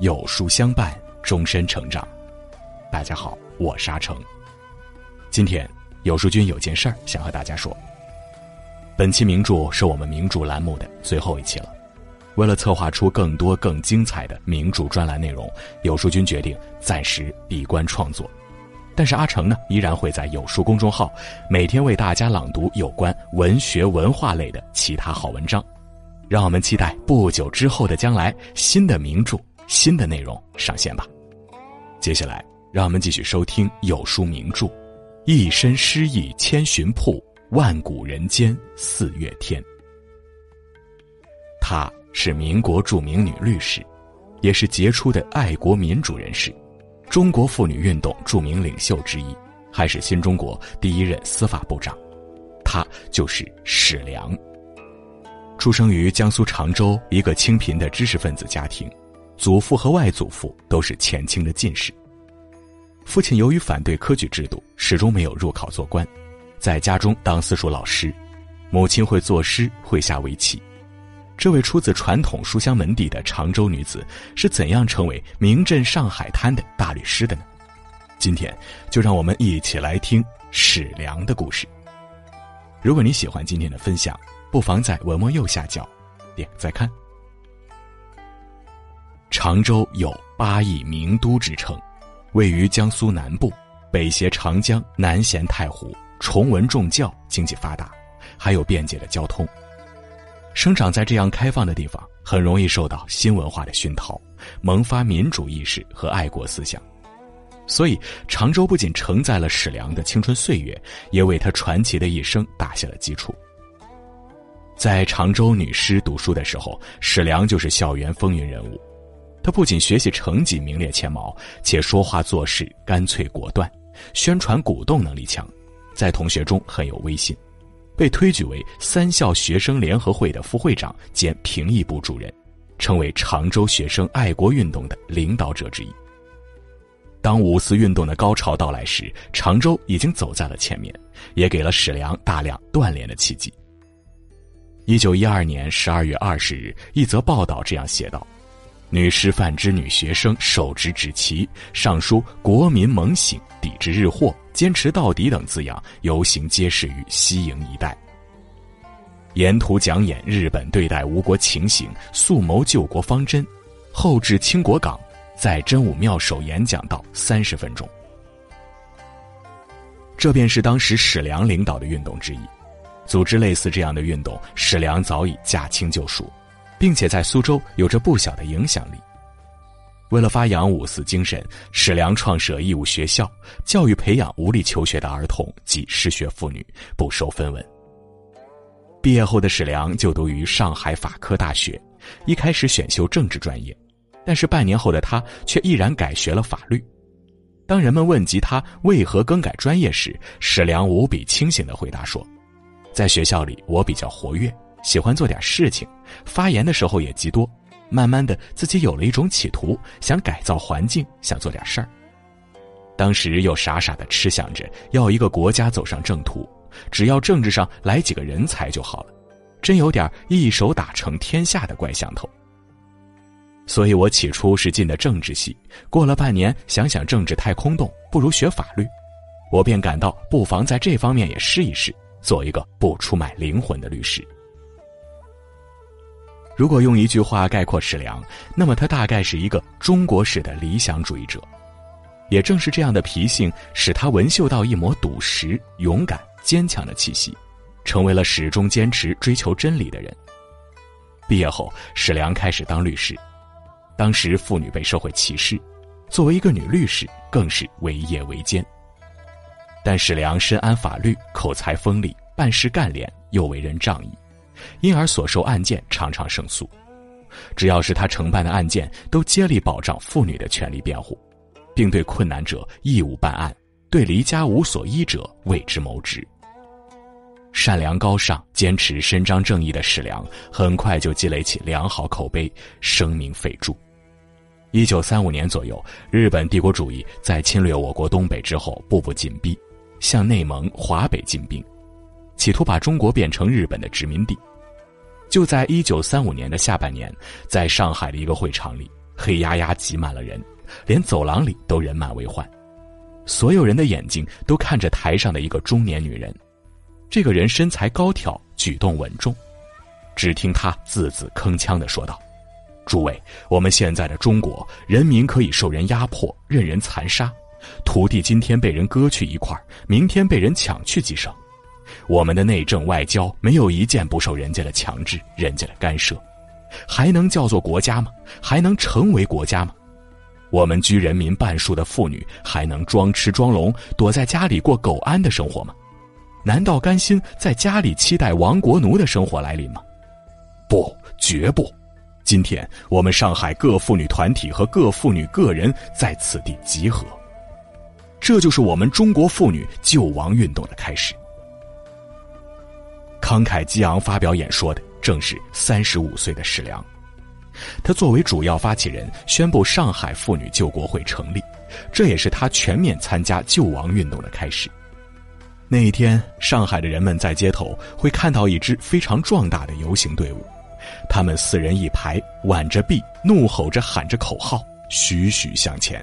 有书相伴，终身成长。大家好，我沙成。今天有书君有件事儿想和大家说。本期名著是我们名著栏目的最后一期了。为了策划出更多更精彩的名著专栏内容，有书君决定暂时闭关创作。但是阿成呢，依然会在有书公众号每天为大家朗读有关文学文化类的其他好文章。让我们期待不久之后的将来，新的名著。新的内容上线吧。接下来，让我们继续收听有书名著《一身诗意千寻瀑，万古人间四月天》。她是民国著名女律师，也是杰出的爱国民主人士，中国妇女运动著名领袖之一，还是新中国第一任司法部长。她就是史良。出生于江苏常州一个清贫的知识分子家庭。祖父和外祖父都是前清的进士。父亲由于反对科举制度，始终没有入考做官，在家中当私塾老师。母亲会作诗，会下围棋。这位出自传统书香门第的常州女子是怎样成为名震上海滩的大律师的呢？今天就让我们一起来听史良的故事。如果你喜欢今天的分享，不妨在文末右下角点再看。常州有八亿名都之称，位于江苏南部，北挟长江，南衔太湖，崇文重教，经济发达，还有便捷的交通。生长在这样开放的地方，很容易受到新文化的熏陶，萌发民主意识和爱国思想。所以，常州不仅承载了史良的青春岁月，也为他传奇的一生打下了基础。在常州女师读书的时候，史良就是校园风云人物。他不仅学习成绩名列前茅，且说话做事干脆果断，宣传鼓动能力强，在同学中很有威信，被推举为三校学生联合会的副会长兼评议部主任，成为常州学生爱国运动的领导者之一。当五四运动的高潮到来时，常州已经走在了前面，也给了史良大量锻炼的契机。一九一二年十二月二十日，一则报道这样写道。女师范之女学生手执纸旗，上书“国民猛醒，抵制日货，坚持到底”等字样，游行揭示于西营一带。沿途讲演日本对待吴国情形，速谋救国方针。后至清国港，在真武庙首演讲到三十分钟。这便是当时史良领导的运动之一。组织类似这样的运动，史良早已驾轻就熟。并且在苏州有着不小的影响力。为了发扬五四精神，史良创设义务学校，教育培养无力求学的儿童及失学妇女，不收分文。毕业后的史良就读于上海法科大学，一开始选修政治专业，但是半年后的他却毅然改学了法律。当人们问及他为何更改专业时，史良无比清醒地回答说：“在学校里，我比较活跃。”喜欢做点事情，发言的时候也极多。慢慢的，自己有了一种企图，想改造环境，想做点事儿。当时又傻傻的痴想着要一个国家走上正途，只要政治上来几个人才就好了，真有点一手打成天下的怪想头。所以我起初是进的政治系，过了半年，想想政治太空洞，不如学法律，我便感到不妨在这方面也试一试，做一个不出卖灵魂的律师。如果用一句话概括史良，那么他大概是一个中国式的理想主义者。也正是这样的脾性，使他闻嗅到一抹笃实、勇敢、坚强的气息，成为了始终坚持追求真理的人。毕业后，史良开始当律师。当时妇女被社会歧视，作为一个女律师，更是为业为艰。但史良深谙法律，口才锋利，办事干练，又为人仗义。因而所受案件常常胜诉，只要是他承办的案件，都竭力保障妇女的权利辩护，并对困难者义务办案，对离家无所依者为之谋职。善良高尚、坚持伸张正义的史良，很快就积累起良好口碑，声名斐著。一九三五年左右，日本帝国主义在侵略我国东北之后，步步紧逼，向内蒙、华北进兵，企图把中国变成日本的殖民地。就在一九三五年的下半年，在上海的一个会场里，黑压压挤满了人，连走廊里都人满为患。所有人的眼睛都看着台上的一个中年女人，这个人身材高挑，举动稳重。只听她字字铿锵的说道：“诸位，我们现在的中国人民可以受人压迫，任人残杀，土地今天被人割去一块，明天被人抢去几省。我们的内政外交没有一件不受人家的强制，人家的干涉，还能叫做国家吗？还能成为国家吗？”我们居人民半数的妇女，还能装吃装聋，躲在家里过苟安的生活吗？难道甘心在家里期待亡国奴的生活来临吗？不，绝不！今天我们上海各妇女团体和各妇女个人在此地集合，这就是我们中国妇女救亡运动的开始。慷慨激昂发表演说的，正是三十五岁的史良。他作为主要发起人，宣布上海妇女救国会成立，这也是他全面参加救亡运动的开始。那一天，上海的人们在街头会看到一支非常壮大的游行队伍，他们四人一排，挽着臂，怒吼着喊着口号，徐徐向前。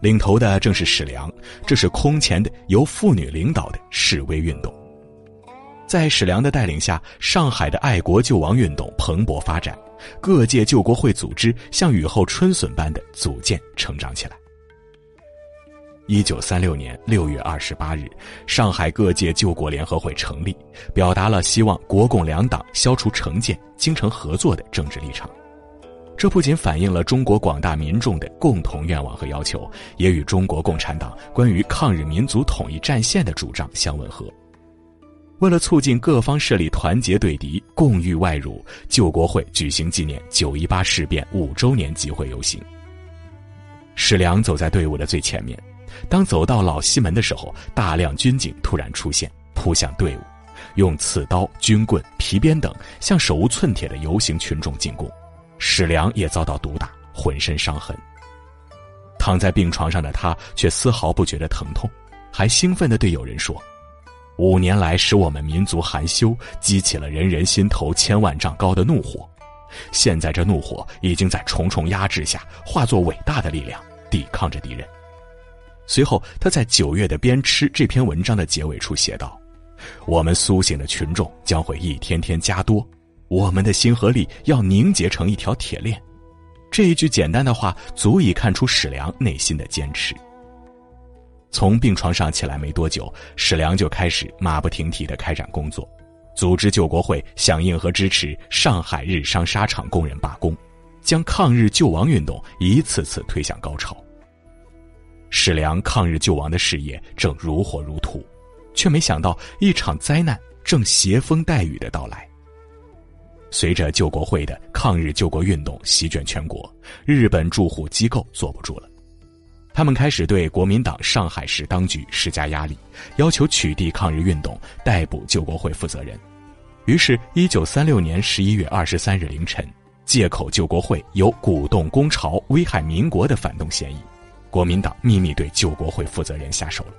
领头的正是史良，这是空前的由妇女领导的示威运动。在史良的带领下，上海的爱国救亡运动蓬勃发展。各界救国会组织像雨后春笋般的组建成长起来。一九三六年六月二十八日，上海各界救国联合会成立，表达了希望国共两党消除成见、精诚合作的政治立场。这不仅反映了中国广大民众的共同愿望和要求，也与中国共产党关于抗日民族统一战线的主张相吻合。为了促进各方势力团结对敌、共御外辱，救国会举行纪念九一八事变五周年集会游行。史良走在队伍的最前面，当走到老西门的时候，大量军警突然出现，扑向队伍，用刺刀、军棍、皮鞭等向手无寸铁的游行群众进攻。史良也遭到毒打，浑身伤痕。躺在病床上的他却丝毫不觉得疼痛，还兴奋地对友人说。五年来，使我们民族含羞，激起了人人心头千万丈高的怒火。现在，这怒火已经在重重压制下，化作伟大的力量，抵抗着敌人。随后，他在《九月的鞭笞》这篇文章的结尾处写道：“我们苏醒的群众将会一天天加多，我们的心和力要凝结成一条铁链。”这一句简单的话，足以看出史良内心的坚持。从病床上起来没多久，史良就开始马不停蹄的开展工作，组织救国会，响应和支持上海日商纱厂工人罢工，将抗日救亡运动一次次推向高潮。史良抗日救亡的事业正如火如荼，却没想到一场灾难正携风带雨的到来。随着救国会的抗日救国运动席卷全国，日本驻沪机构坐不住了。他们开始对国民党上海市当局施加压力，要求取缔抗日运动，逮捕救国会负责人。于是，一九三六年十一月二十三日凌晨，借口救国会有鼓动攻朝、危害民国的反动嫌疑，国民党秘密对救国会负责人下手了。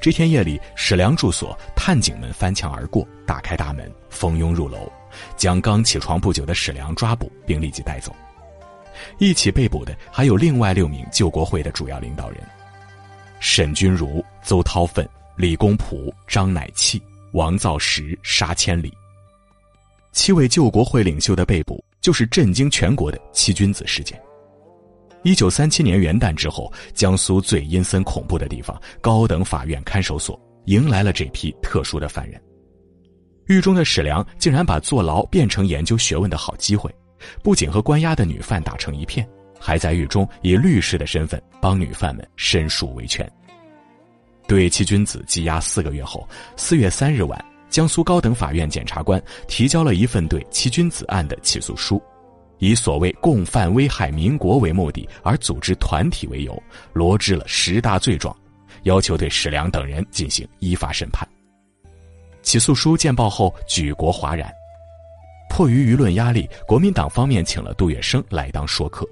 这天夜里，史良住所探警们翻墙而过，打开大门，蜂拥入楼，将刚起床不久的史良抓捕，并立即带走。一起被捕的还有另外六名救国会的主要领导人：沈钧儒、邹韬奋、李公朴、张乃器、王造时、沙千里。七位救国会领袖的被捕，就是震惊全国的七君子事件。一九三七年元旦之后，江苏最阴森恐怖的地方——高等法院看守所，迎来了这批特殊的犯人。狱中的史良竟然把坐牢变成研究学问的好机会。不仅和关押的女犯打成一片，还在狱中以律师的身份帮女犯们申诉维权。对七君子羁押四个月后，四月三日晚，江苏高等法院检察官提交了一份对七君子案的起诉书，以所谓共犯危害民国为目的而组织团体为由，罗织了十大罪状，要求对史良等人进行依法审判。起诉书见报后，举国哗然。迫于舆论压力，国民党方面请了杜月笙来当说客。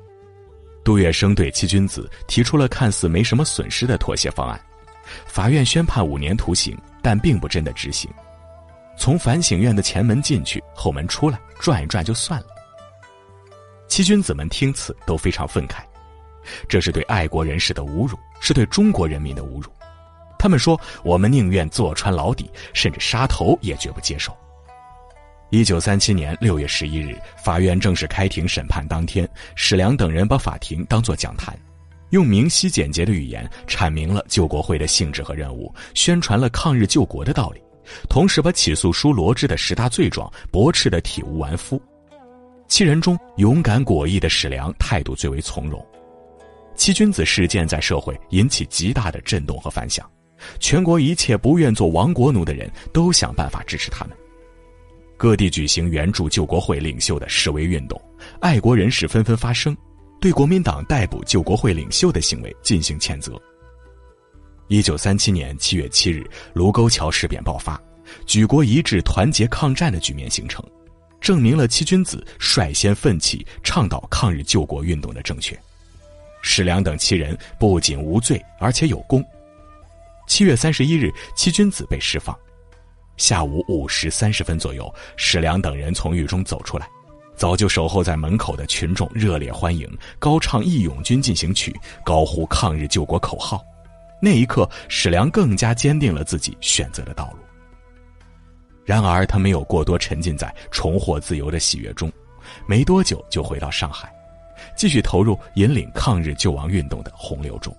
杜月笙对七君子提出了看似没什么损失的妥协方案，法院宣判五年徒刑，但并不真的执行。从反省院的前门进去，后门出来，转一转就算了。七君子们听此都非常愤慨，这是对爱国人士的侮辱，是对中国人民的侮辱。他们说：“我们宁愿坐穿牢底，甚至杀头也绝不接受。”一九三七年六月十一日，法院正式开庭审判。当天，史良等人把法庭当作讲坛，用明晰简洁的语言阐明了救国会的性质和任务，宣传了抗日救国的道理，同时把起诉书罗织的十大罪状驳斥的体无完肤。七人中，勇敢果毅的史良态度最为从容。七君子事件在社会引起极大的震动和反响，全国一切不愿做亡国奴的人都想办法支持他们。各地举行援助救国会领袖的示威运动，爱国人士纷纷发声，对国民党逮捕救国会领袖的行为进行谴责。一九三七年七月七日，卢沟桥事变爆发，举国一致团结抗战的局面形成。证明了七君子率先奋起倡导抗日救国运动的正确。史良等七人不仅无罪，而且有功。七月三十一日，七君子被释放。下午五时三十分左右，史良等人从狱中走出来，早就守候在门口的群众热烈欢迎，高唱《义勇军进行曲》，高呼抗日救国口号。那一刻，史良更加坚定了自己选择的道路。然而，他没有过多沉浸在重获自由的喜悦中，没多久就回到上海，继续投入引领抗日救亡运动的洪流中。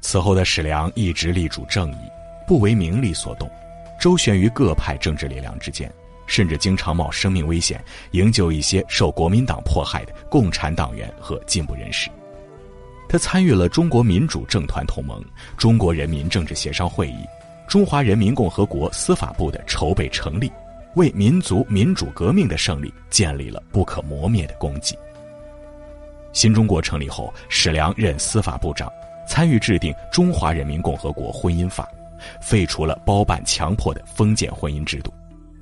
此后的史良一直力主正义，不为名利所动，周旋于各派政治力量之间，甚至经常冒生命危险营救一些受国民党迫害的共产党员和进步人士。他参与了中国民主政团同盟、中国人民政治协商会议。中华人民共和国司法部的筹备成立，为民族民主革命的胜利建立了不可磨灭的功绩。新中国成立后，史良任司法部长，参与制定《中华人民共和国婚姻法》，废除了包办强迫的封建婚姻制度，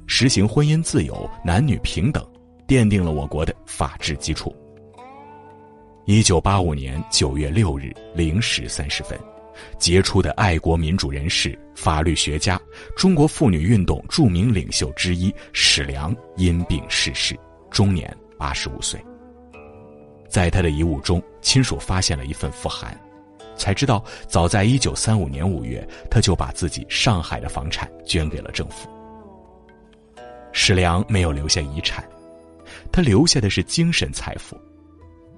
实行婚姻自由、男女平等，奠定了我国的法治基础。一九八五年九月六日零时三十分。杰出的爱国民主人士、法律学家、中国妇女运动著名领袖之一史良因病逝世，终年八十五岁。在他的遗物中，亲属发现了一份复函，才知道早在一九三五年五月，他就把自己上海的房产捐给了政府。史良没有留下遗产，他留下的是精神财富。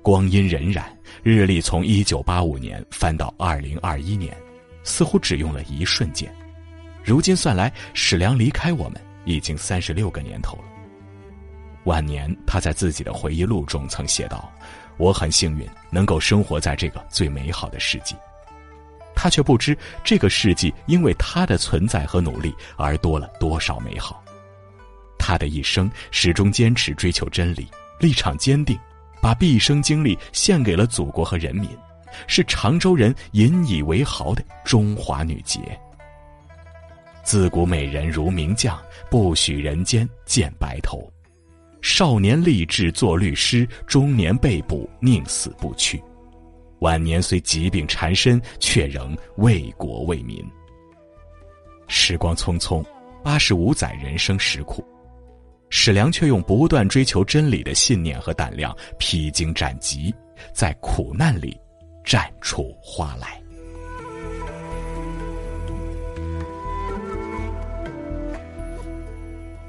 光阴荏苒，日历从一九八五年翻到二零二一年，似乎只用了一瞬间。如今算来，史良离开我们已经三十六个年头了。晚年，他在自己的回忆录中曾写道：“我很幸运，能够生活在这个最美好的世纪。”他却不知这个世纪因为他的存在和努力而多了多少美好。他的一生始终坚持追求真理，立场坚定。把毕生精力献给了祖国和人民，是常州人引以为豪的中华女杰。自古美人如名将，不许人间见白头。少年立志做律师，中年被捕宁死不屈，晚年虽疾病缠身，却仍为国为民。时光匆匆，八十五载人生实苦。史良却用不断追求真理的信念和胆量，披荆斩棘，在苦难里绽出花来。